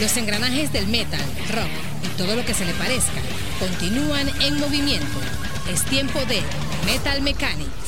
Los engranajes del metal, rock y todo lo que se le parezca continúan en movimiento. Es tiempo de Metal Mechanics.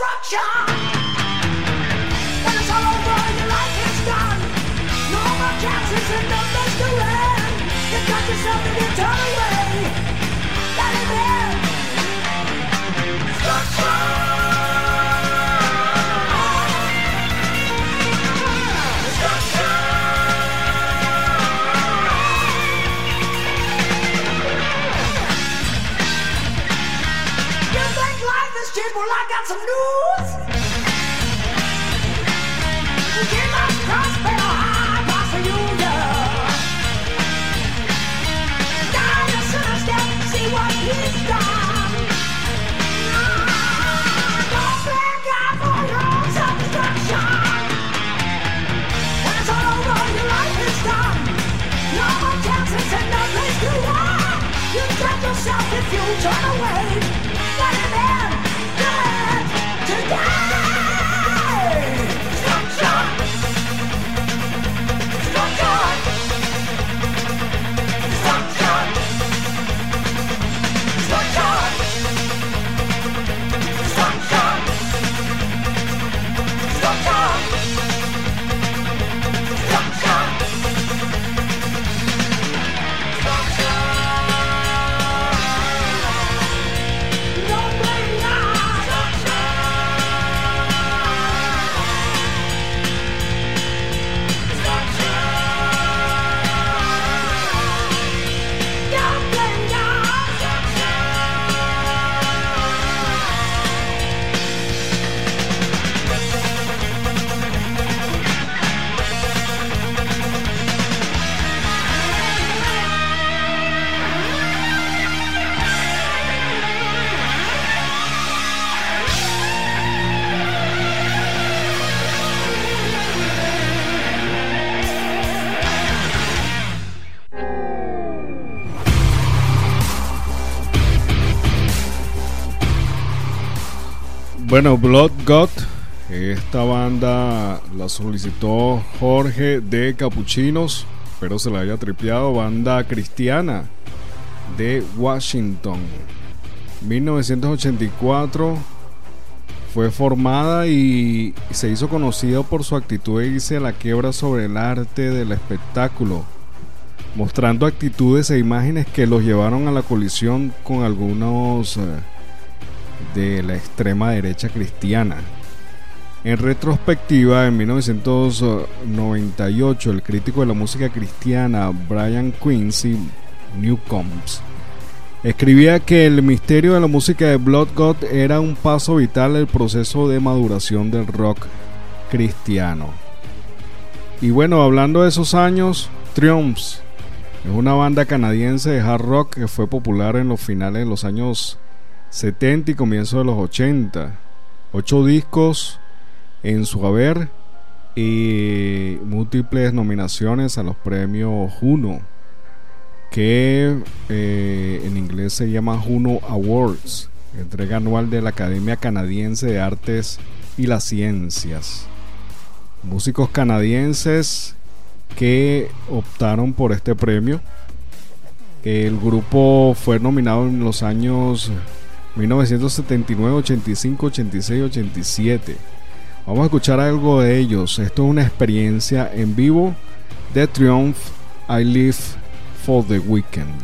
structure. got some news? Bueno, Blood God, esta banda la solicitó Jorge de Capuchinos, pero se la haya tripeado, banda cristiana de Washington. 1984 fue formada y se hizo conocida por su actitud a la quiebra sobre el arte del espectáculo, mostrando actitudes e imágenes que los llevaron a la colisión con algunos... Eh, de la extrema derecha cristiana. En retrospectiva, en 1998, el crítico de la música cristiana Brian Quincy Newcombs. Escribía que el misterio de la música de Blood God era un paso vital en el proceso de maduración del rock cristiano. Y bueno, hablando de esos años, Triumphs es una banda canadiense de hard rock que fue popular en los finales de los años 70 y comienzos de los 80. Ocho discos en su haber y múltiples nominaciones a los premios Juno que eh, en inglés se llama Juno Awards, entrega anual de la Academia Canadiense de Artes y las Ciencias. Músicos canadienses que optaron por este premio. El grupo fue nominado en los años 1979, 85, 86, 87. Vamos a escuchar algo de ellos. Esto es una experiencia en vivo de Triumph I Live for the weekend.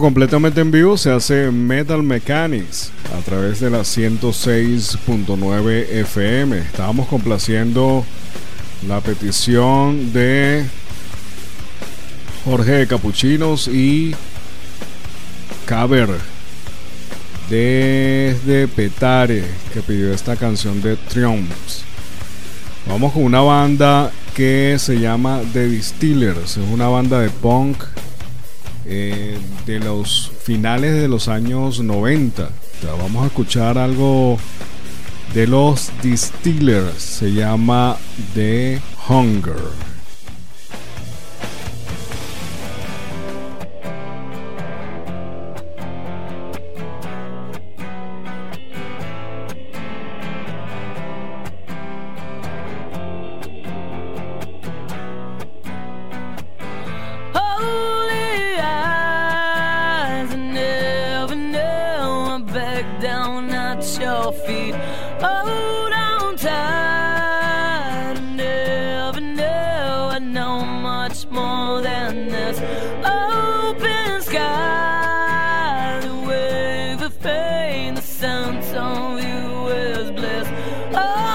Completamente en vivo se hace Metal Mechanics a través de la 106.9 FM. Estábamos complaciendo la petición de Jorge de Capuchinos y Caber desde Petare que pidió esta canción de Triumphs. Vamos con una banda que se llama The Distillers. Es una banda de punk eh, de los finales de los años 90. vamos a escuchar algo de los Distillers. Se llama The Hunger. Oh!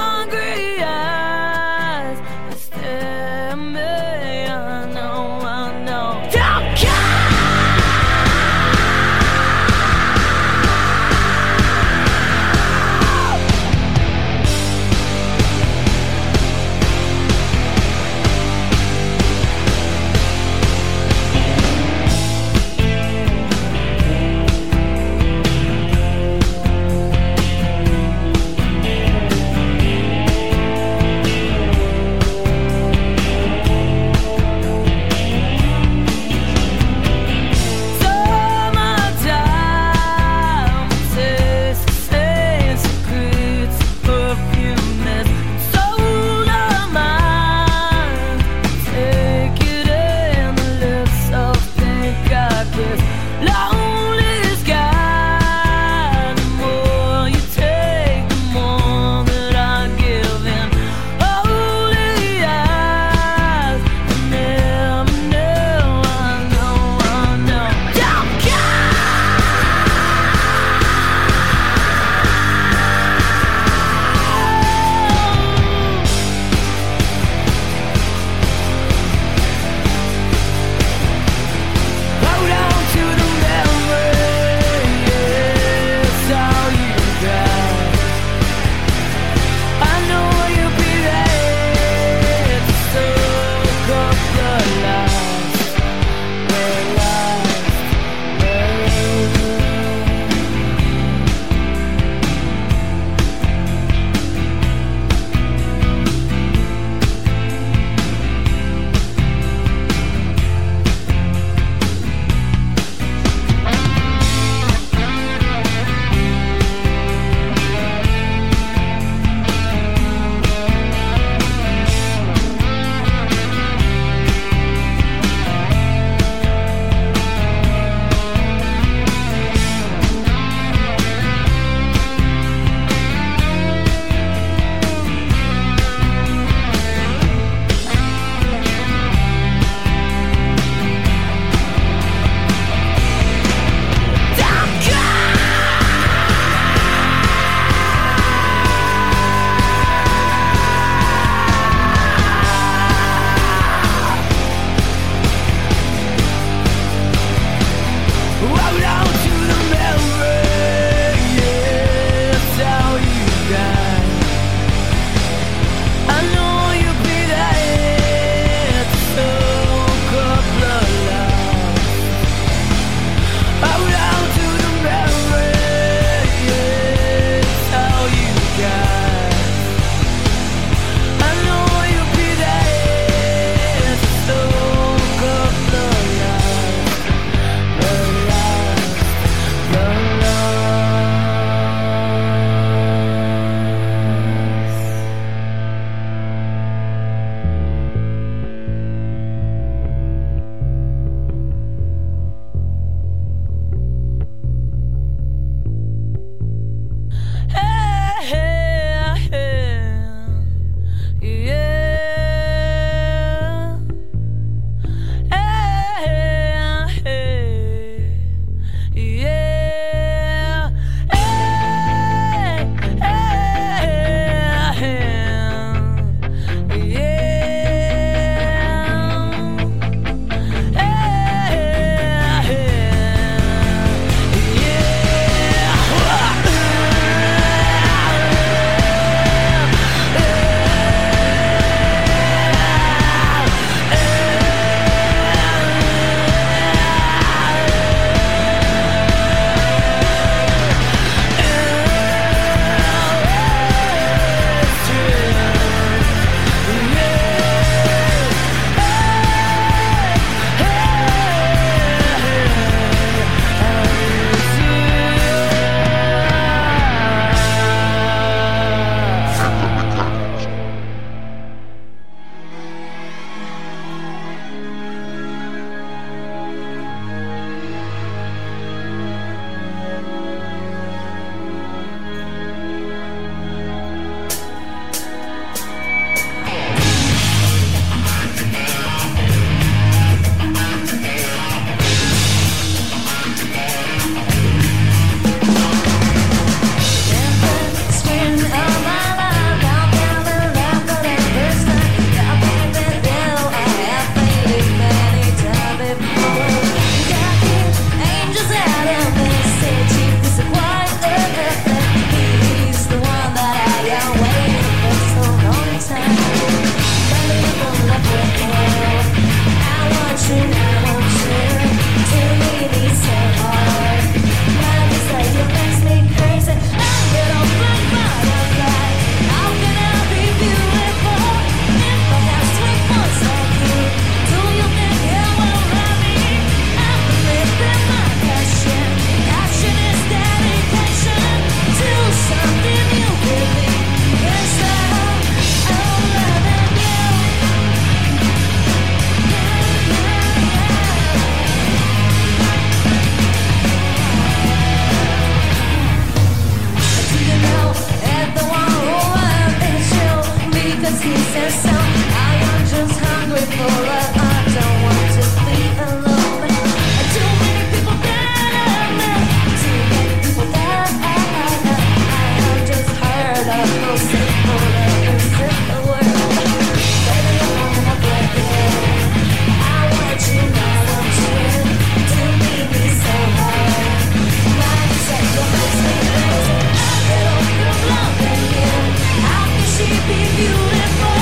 If you live for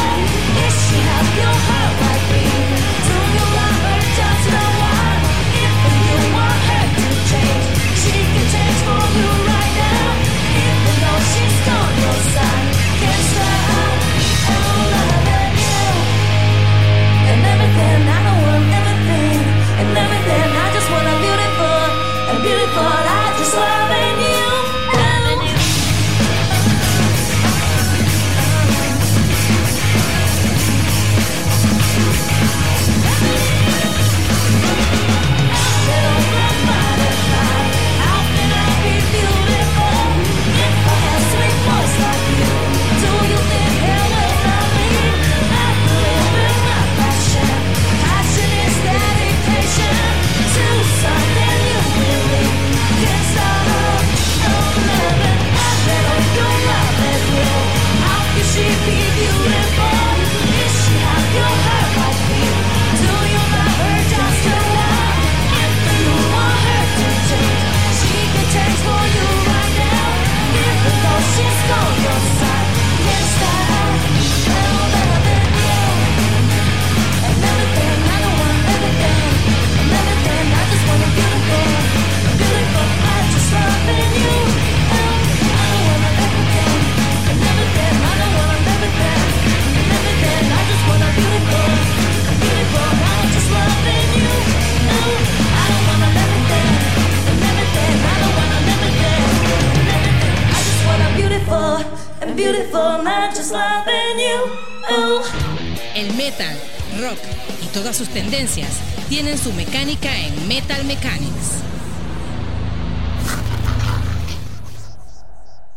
it, she has your heart. Todas sus tendencias tienen su mecánica en Metal Mechanics.